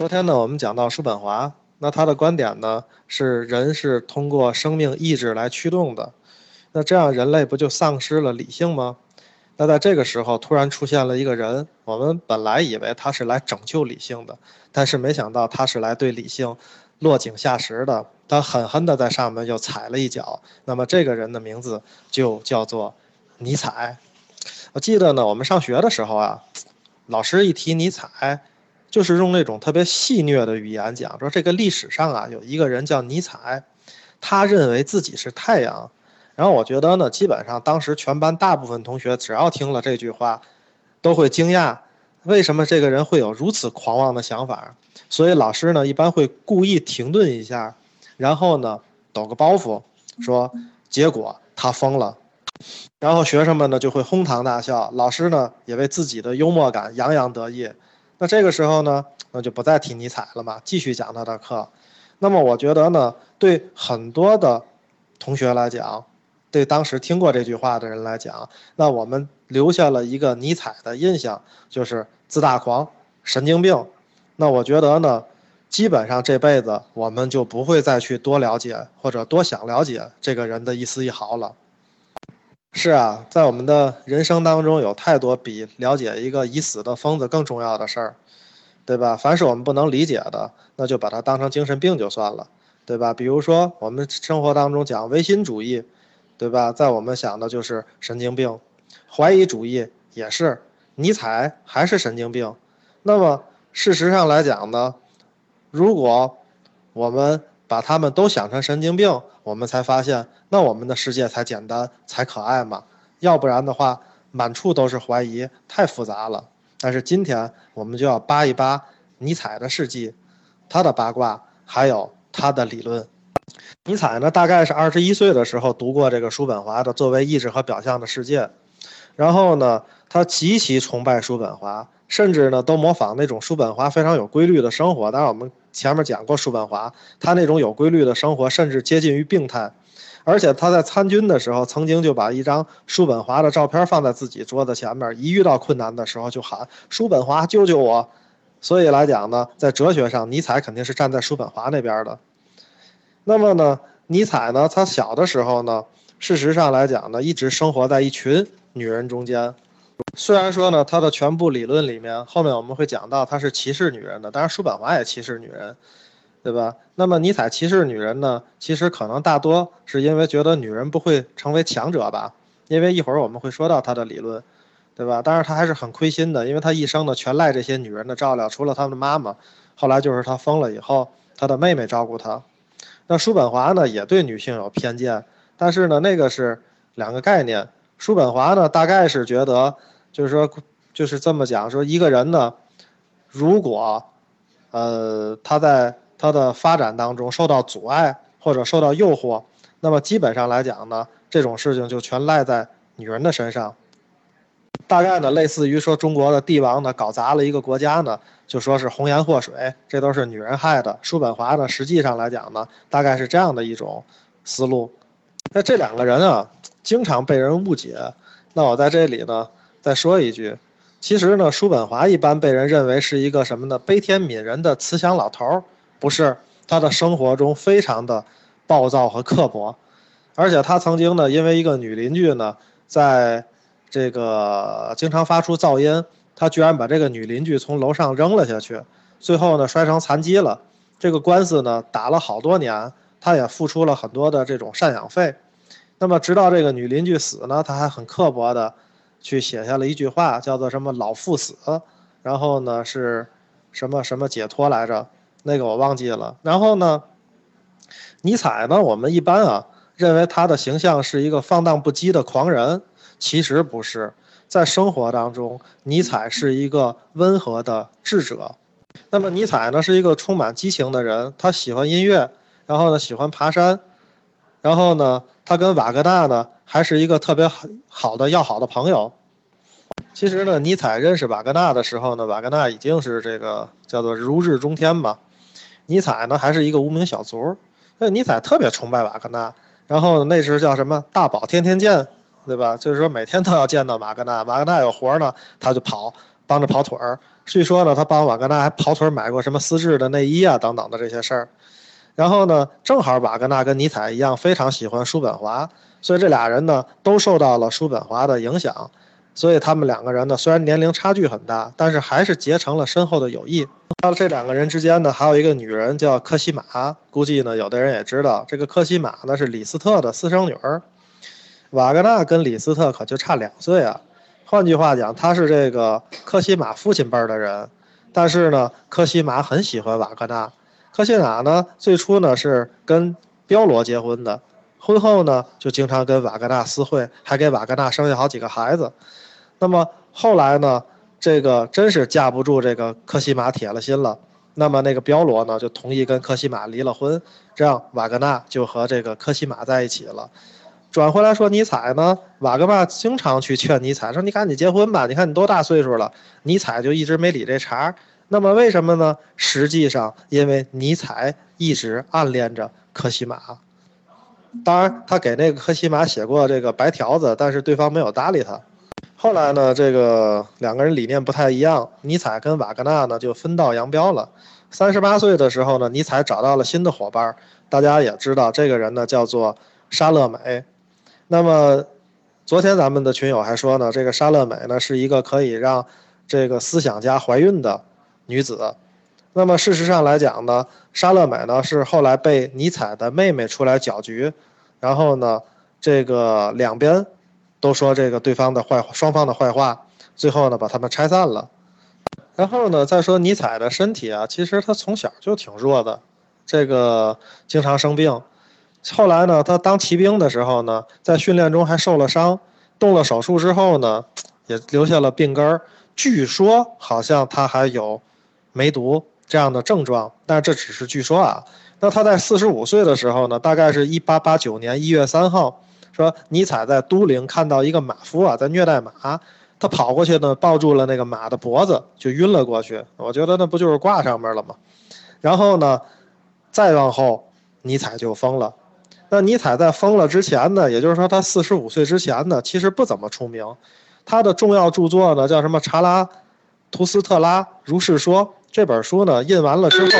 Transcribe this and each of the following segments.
昨天呢，我们讲到叔本华，那他的观点呢是人是通过生命意志来驱动的，那这样人类不就丧失了理性吗？那在这个时候突然出现了一个人，我们本来以为他是来拯救理性的，但是没想到他是来对理性落井下石的，他狠狠地在上面又踩了一脚。那么这个人的名字就叫做尼采。我记得呢，我们上学的时候啊，老师一提尼采。就是用那种特别戏谑的语言讲，说这个历史上啊有一个人叫尼采，他认为自己是太阳。然后我觉得呢，基本上当时全班大部分同学只要听了这句话，都会惊讶，为什么这个人会有如此狂妄的想法？所以老师呢一般会故意停顿一下，然后呢抖个包袱，说结果他疯了，然后学生们呢就会哄堂大笑，老师呢也为自己的幽默感洋洋得意。那这个时候呢，那就不再提尼采了嘛，继续讲他的课。那么我觉得呢，对很多的同学来讲，对当时听过这句话的人来讲，那我们留下了一个尼采的印象，就是自大狂、神经病。那我觉得呢，基本上这辈子我们就不会再去多了解或者多想了解这个人的一丝一毫了。是啊，在我们的人生当中，有太多比了解一个已死的疯子更重要的事儿，对吧？凡是我们不能理解的，那就把它当成精神病就算了，对吧？比如说我们生活当中讲唯心主义，对吧？在我们想的就是神经病，怀疑主义也是，尼采还是神经病。那么事实上来讲呢，如果我们把他们都想成神经病。我们才发现，那我们的世界才简单，才可爱嘛。要不然的话，满处都是怀疑，太复杂了。但是今天我们就要扒一扒尼采的事迹，他的八卦，还有他的理论。尼采呢，大概是二十一岁的时候读过这个叔本华的《作为意志和表象的世界》，然后呢，他极其崇拜叔本华，甚至呢，都模仿那种叔本华非常有规律的生活。当然我们。前面讲过叔本华，他那种有规律的生活，甚至接近于病态。而且他在参军的时候，曾经就把一张叔本华的照片放在自己桌子前面，一遇到困难的时候就喊“叔本华救救我”。所以来讲呢，在哲学上，尼采肯定是站在叔本华那边的。那么呢，尼采呢，他小的时候呢，事实上来讲呢，一直生活在一群女人中间。虽然说呢，他的全部理论里面，后面我们会讲到他是歧视女人的，当然叔本华也歧视女人，对吧？那么尼采歧视女人呢，其实可能大多是因为觉得女人不会成为强者吧，因为一会儿我们会说到他的理论，对吧？当然他还是很亏心的，因为他一生呢全赖这些女人的照料，除了他的妈妈，后来就是他疯了以后，他的妹妹照顾他。那叔本华呢也对女性有偏见，但是呢那个是两个概念，叔本华呢大概是觉得。就是说，就是这么讲，说一个人呢，如果，呃，他在他的发展当中受到阻碍或者受到诱惑，那么基本上来讲呢，这种事情就全赖在女人的身上。大概呢，类似于说中国的帝王呢搞砸了一个国家呢，就说是红颜祸水，这都是女人害的。叔本华呢，实际上来讲呢，大概是这样的一种思路。那这两个人啊，经常被人误解。那我在这里呢。再说一句，其实呢，叔本华一般被人认为是一个什么呢？悲天悯人的慈祥老头儿，不是他的生活中非常的暴躁和刻薄，而且他曾经呢，因为一个女邻居呢，在这个经常发出噪音，他居然把这个女邻居从楼上扔了下去，最后呢摔成残疾了。这个官司呢打了好多年，他也付出了很多的这种赡养费。那么直到这个女邻居死呢，他还很刻薄的。去写下了一句话，叫做什么“老赴死”，然后呢是什么什么解脱来着？那个我忘记了。然后呢，尼采呢，我们一般啊认为他的形象是一个放荡不羁的狂人，其实不是。在生活当中，尼采是一个温和的智者。那么尼采呢是一个充满激情的人，他喜欢音乐，然后呢喜欢爬山，然后呢他跟瓦格纳呢。还是一个特别好好的要好的朋友。其实呢，尼采认识瓦格纳的时候呢，瓦格纳已经是这个叫做如日中天吧。尼采呢还是一个无名小卒。那尼采特别崇拜瓦格纳，然后那时叫什么大宝天天见，对吧？就是说每天都要见到瓦格纳，瓦格纳有活呢他就跑帮着跑腿儿。据说呢，他帮瓦格纳还跑腿买过什么丝质的内衣啊等等的这些事儿。然后呢，正好瓦格纳跟尼采一样非常喜欢叔本华，所以这俩人呢都受到了叔本华的影响。所以他们两个人呢，虽然年龄差距很大，但是还是结成了深厚的友谊。到这两个人之间呢，还有一个女人叫科西玛，估计呢有的人也知道，这个科西玛呢是李斯特的私生女儿。瓦格纳跟李斯特可就差两岁啊。换句话讲，他是这个科西玛父亲辈的人，但是呢，科西玛很喜欢瓦格纳。科西玛呢，最初呢是跟彪罗结婚的，婚后呢就经常跟瓦格纳私会，还给瓦格纳生下好几个孩子。那么后来呢，这个真是架不住这个科西玛铁了心了，那么那个彪罗呢就同意跟科西玛离了婚，这样瓦格纳就和这个科西玛在一起了。转回来说尼采呢，瓦格纳经常去劝尼采说：“你赶紧结婚吧，你看你多大岁数了。”尼采就一直没理这茬。那么为什么呢？实际上，因为尼采一直暗恋着科西玛。当然，他给那个科西马写过这个白条子，但是对方没有搭理他。后来呢，这个两个人理念不太一样，尼采跟瓦格纳呢就分道扬镳了。三十八岁的时候呢，尼采找到了新的伙伴，大家也知道这个人呢叫做沙乐美。那么，昨天咱们的群友还说呢，这个沙乐美呢是一个可以让这个思想家怀孕的女子。那么事实上来讲呢，沙乐美呢是后来被尼采的妹妹出来搅局，然后呢，这个两边都说这个对方的坏双方的坏话，最后呢把他们拆散了。然后呢，再说尼采的身体啊，其实他从小就挺弱的，这个经常生病。后来呢，他当骑兵的时候呢，在训练中还受了伤，动了手术之后呢，也留下了病根儿。据说好像他还有梅毒这样的症状，但是这只是据说啊。那他在四十五岁的时候呢，大概是一八八九年一月三号，说尼采在都灵看到一个马夫啊在虐待马，他跑过去呢，抱住了那个马的脖子，就晕了过去。我觉得那不就是挂上面了吗？然后呢，再往后，尼采就疯了。那尼采在疯了之前呢，也就是说他四十五岁之前呢，其实不怎么出名。他的重要著作呢叫什么《查拉图斯特拉如是说》这本书呢，印完了之后才，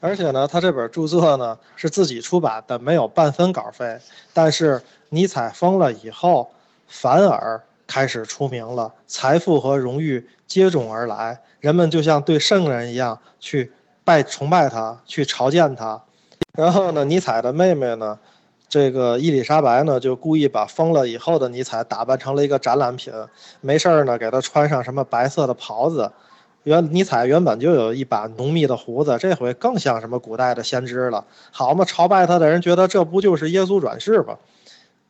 而且呢，他这本著作呢是自己出版的，没有半分稿费。但是尼采疯了以后，反而开始出名了，财富和荣誉接踵而来，人们就像对圣人一样去拜崇拜他，去朝见他。然后呢，尼采的妹妹呢？这个伊丽莎白呢，就故意把疯了以后的尼采打扮成了一个展览品，没事儿呢，给他穿上什么白色的袍子。原尼采原本就有一把浓密的胡子，这回更像什么古代的先知了。好嘛，朝拜他的人觉得这不就是耶稣转世吗？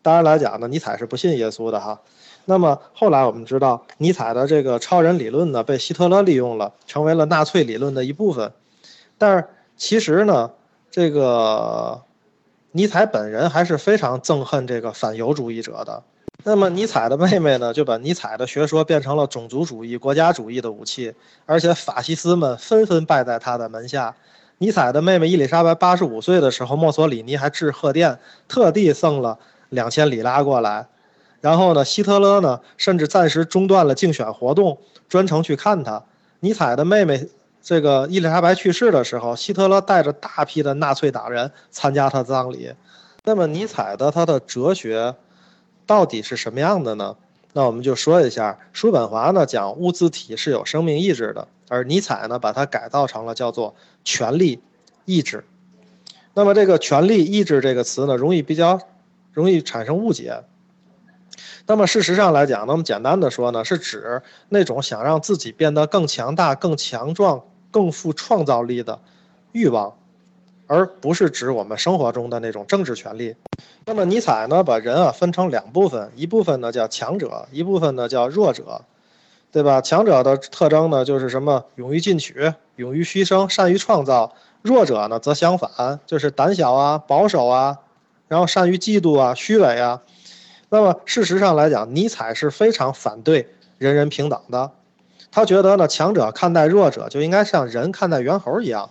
当然来讲呢，尼采是不信耶稣的哈。那么后来我们知道，尼采的这个超人理论呢，被希特勒利用了，成为了纳粹理论的一部分。但是其实呢，这个。尼采本人还是非常憎恨这个反犹主义者的。那么，尼采的妹妹呢，就把尼采的学说变成了种族主义、国家主义的武器，而且法西斯们纷纷拜在他的门下。尼采的妹妹伊丽莎白八十五岁的时候，墨索里尼还致贺电，特地送了两千里拉过来。然后呢，希特勒呢，甚至暂时中断了竞选活动，专程去看他。尼采的妹妹。这个伊丽莎白去世的时候，希特勒带着大批的纳粹党人参加他葬礼。那么尼采的他的哲学到底是什么样的呢？那我们就说一下，叔本华呢讲物自体是有生命意志的，而尼采呢把它改造成了叫做权力意志。那么这个权力意志这个词呢，容易比较容易产生误解。那么事实上来讲，那么简单的说呢，是指那种想让自己变得更强大、更强壮。更富创造力的欲望，而不是指我们生活中的那种政治权利。那么尼采呢，把人啊分成两部分，一部分呢叫强者，一部分呢叫弱者，对吧？强者的特征呢就是什么？勇于进取，勇于牺牲，善于创造；弱者呢则相反，就是胆小啊、保守啊，然后善于嫉妒啊、虚伪啊。那么事实上来讲，尼采是非常反对人人平等的。他觉得呢，强者看待弱者就应该像人看待猿猴一样。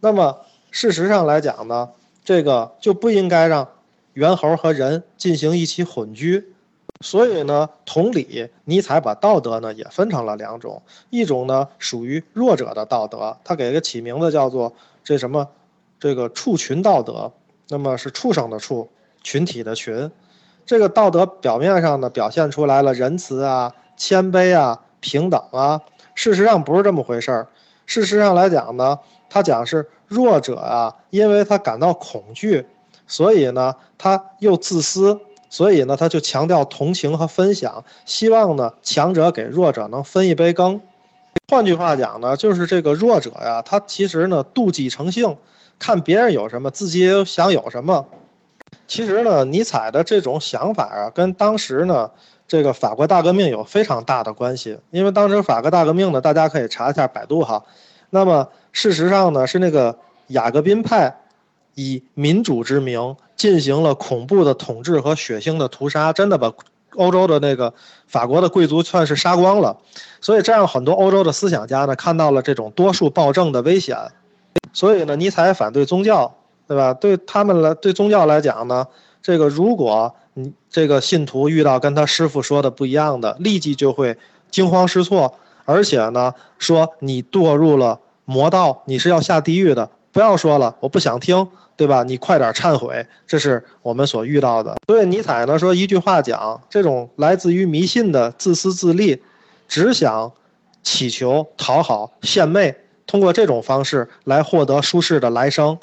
那么事实上来讲呢，这个就不应该让猿猴和人进行一起混居。所以呢，同理，尼采把道德呢也分成了两种，一种呢属于弱者的道德，他给个起名字叫做这什么，这个畜群道德，那么是畜生的畜，群体的群，这个道德表面上呢表现出来了仁慈啊、谦卑啊、平等啊，事实上不是这么回事儿。事实上来讲呢，他讲是弱者啊，因为他感到恐惧，所以呢他又自私。所以呢，他就强调同情和分享，希望呢强者给弱者能分一杯羹。换句话讲呢，就是这个弱者呀，他其实呢妒忌成性，看别人有什么，自己也想有什么。其实呢，尼采的这种想法啊，跟当时呢这个法国大革命有非常大的关系。因为当时法国大革命呢，大家可以查一下百度哈。那么事实上呢，是那个雅各宾派。以民主之名进行了恐怖的统治和血腥的屠杀，真的把欧洲的那个法国的贵族算是杀光了。所以这样很多欧洲的思想家呢看到了这种多数暴政的危险，所以呢尼采反对宗教，对吧？对他们来对宗教来讲呢，这个如果你这个信徒遇到跟他师傅说的不一样的，立即就会惊慌失措，而且呢说你堕入了魔道，你是要下地狱的。不要说了，我不想听。对吧？你快点忏悔，这是我们所遇到的。所以尼采呢说一句话讲，这种来自于迷信的自私自利，只想祈求讨好献媚，通过这种方式来获得舒适的来生。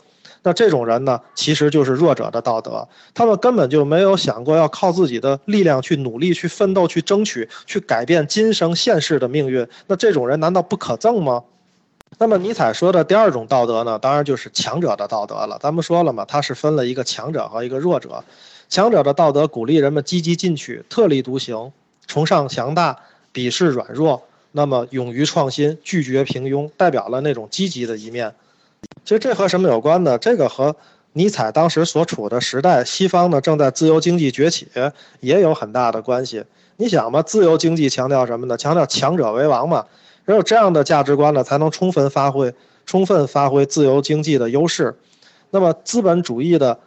那这种人呢，其实就是弱者的道德。他们根本就没有想过要靠自己的力量去努力、去奋斗、去争取、去改变今生现世的命运。那这种人难道不可憎吗？那么尼采说的第二种道德呢，当然就是强者的道德了。咱们说了嘛，他是分了一个强者和一个弱者。强者的道德鼓励人们积极进取、特立独行，崇尚强大，鄙视软弱，那么勇于创新，拒绝平庸，代表了那种积极的一面。其实这和什么有关呢？这个和尼采当时所处的时代，西方呢正在自由经济崛起，也有很大的关系。你想嘛，自由经济强调什么呢？强调强者为王嘛。只有这样的价值观呢，才能充分发挥、充分发挥自由经济的优势。那么，资本主义的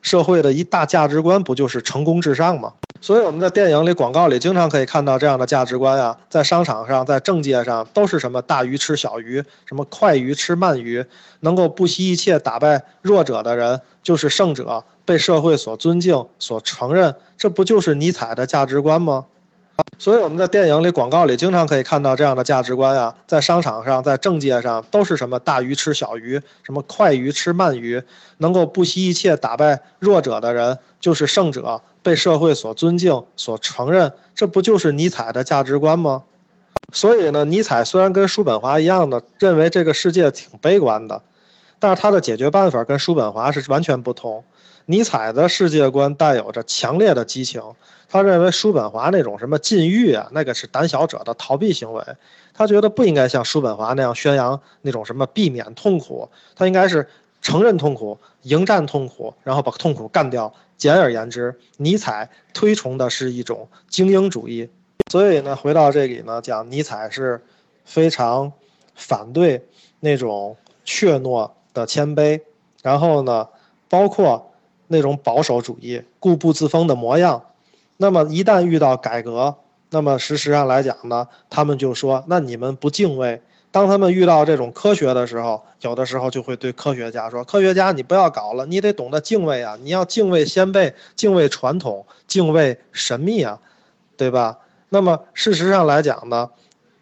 社会的一大价值观，不就是成功至上吗？所以我们在电影里、广告里经常可以看到这样的价值观啊。在商场上、在政界上，都是什么大鱼吃小鱼，什么快鱼吃慢鱼，能够不惜一切打败弱者的人就是胜者，被社会所尊敬、所承认。这不就是尼采的价值观吗？所以我们在电影里、广告里经常可以看到这样的价值观啊，在商场上、在政界上，都是什么大鱼吃小鱼，什么快鱼吃慢鱼，能够不惜一切打败弱者的人就是胜者，被社会所尊敬、所承认。这不就是尼采的价值观吗？所以呢，尼采虽然跟叔本华一样的认为这个世界挺悲观的，但是他的解决办法跟叔本华是完全不同。尼采的世界观带有着强烈的激情。他认为叔本华那种什么禁欲啊，那个是胆小者的逃避行为。他觉得不应该像叔本华那样宣扬那种什么避免痛苦，他应该是承认痛苦、迎战痛苦，然后把痛苦干掉。简而言之，尼采推崇的是一种精英主义。所以呢，回到这里呢，讲尼采是非常反对那种怯懦的谦卑，然后呢，包括那种保守主义、固步自封的模样。那么一旦遇到改革，那么事实上来讲呢，他们就说：那你们不敬畏。当他们遇到这种科学的时候，有的时候就会对科学家说：科学家，你不要搞了，你得懂得敬畏啊！你要敬畏先辈，敬畏传统，敬畏神秘啊，对吧？那么事实上来讲呢，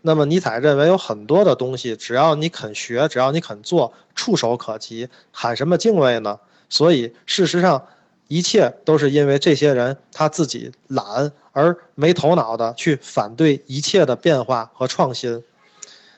那么尼采认为有很多的东西，只要你肯学，只要你肯做，触手可及，喊什么敬畏呢？所以事实上。一切都是因为这些人他自己懒而没头脑的去反对一切的变化和创新，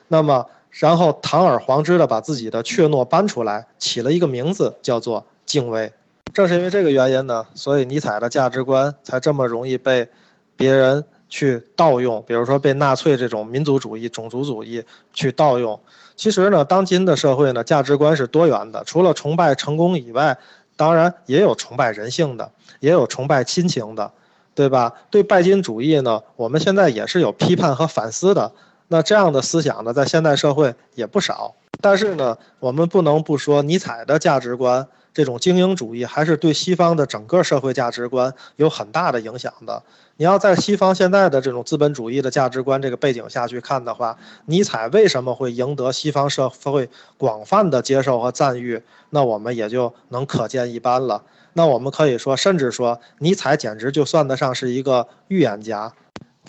那么然后堂而皇之的把自己的怯懦搬出来，起了一个名字叫做敬畏。正是因为这个原因呢，所以尼采的价值观才这么容易被别人去盗用，比如说被纳粹这种民族主义、种族主义去盗用。其实呢，当今的社会呢，价值观是多元的，除了崇拜成功以外。当然也有崇拜人性的，也有崇拜亲情的，对吧？对拜金主义呢，我们现在也是有批判和反思的。那这样的思想呢，在现代社会也不少。但是呢，我们不能不说尼采的价值观。这种精英主义还是对西方的整个社会价值观有很大的影响的。你要在西方现在的这种资本主义的价值观这个背景下去看的话，尼采为什么会赢得西方社会广泛的接受和赞誉？那我们也就能可见一斑了。那我们可以说，甚至说，尼采简直就算得上是一个预言家。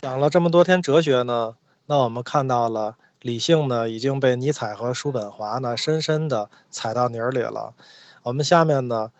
讲了这么多天哲学呢，那我们看到了理性呢已经被尼采和叔本华呢深深的踩到泥里了。我们下面呢，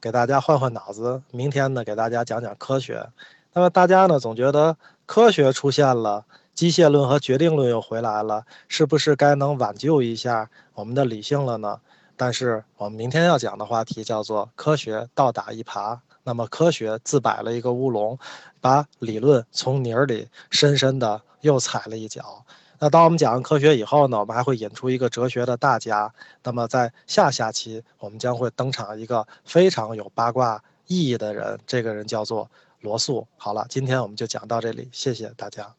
给大家换换脑子，明天呢给大家讲讲科学。那么大家呢总觉得科学出现了，机械论和决定论又回来了，是不是该能挽救一下我们的理性了呢？但是我们明天要讲的话题叫做科学倒打一耙，那么科学自摆了一个乌龙，把理论从泥儿里深深的又踩了一脚。那当我们讲完科学以后呢，我们还会引出一个哲学的大家。那么在下下期，我们将会登场一个非常有八卦意义的人，这个人叫做罗素。好了，今天我们就讲到这里，谢谢大家。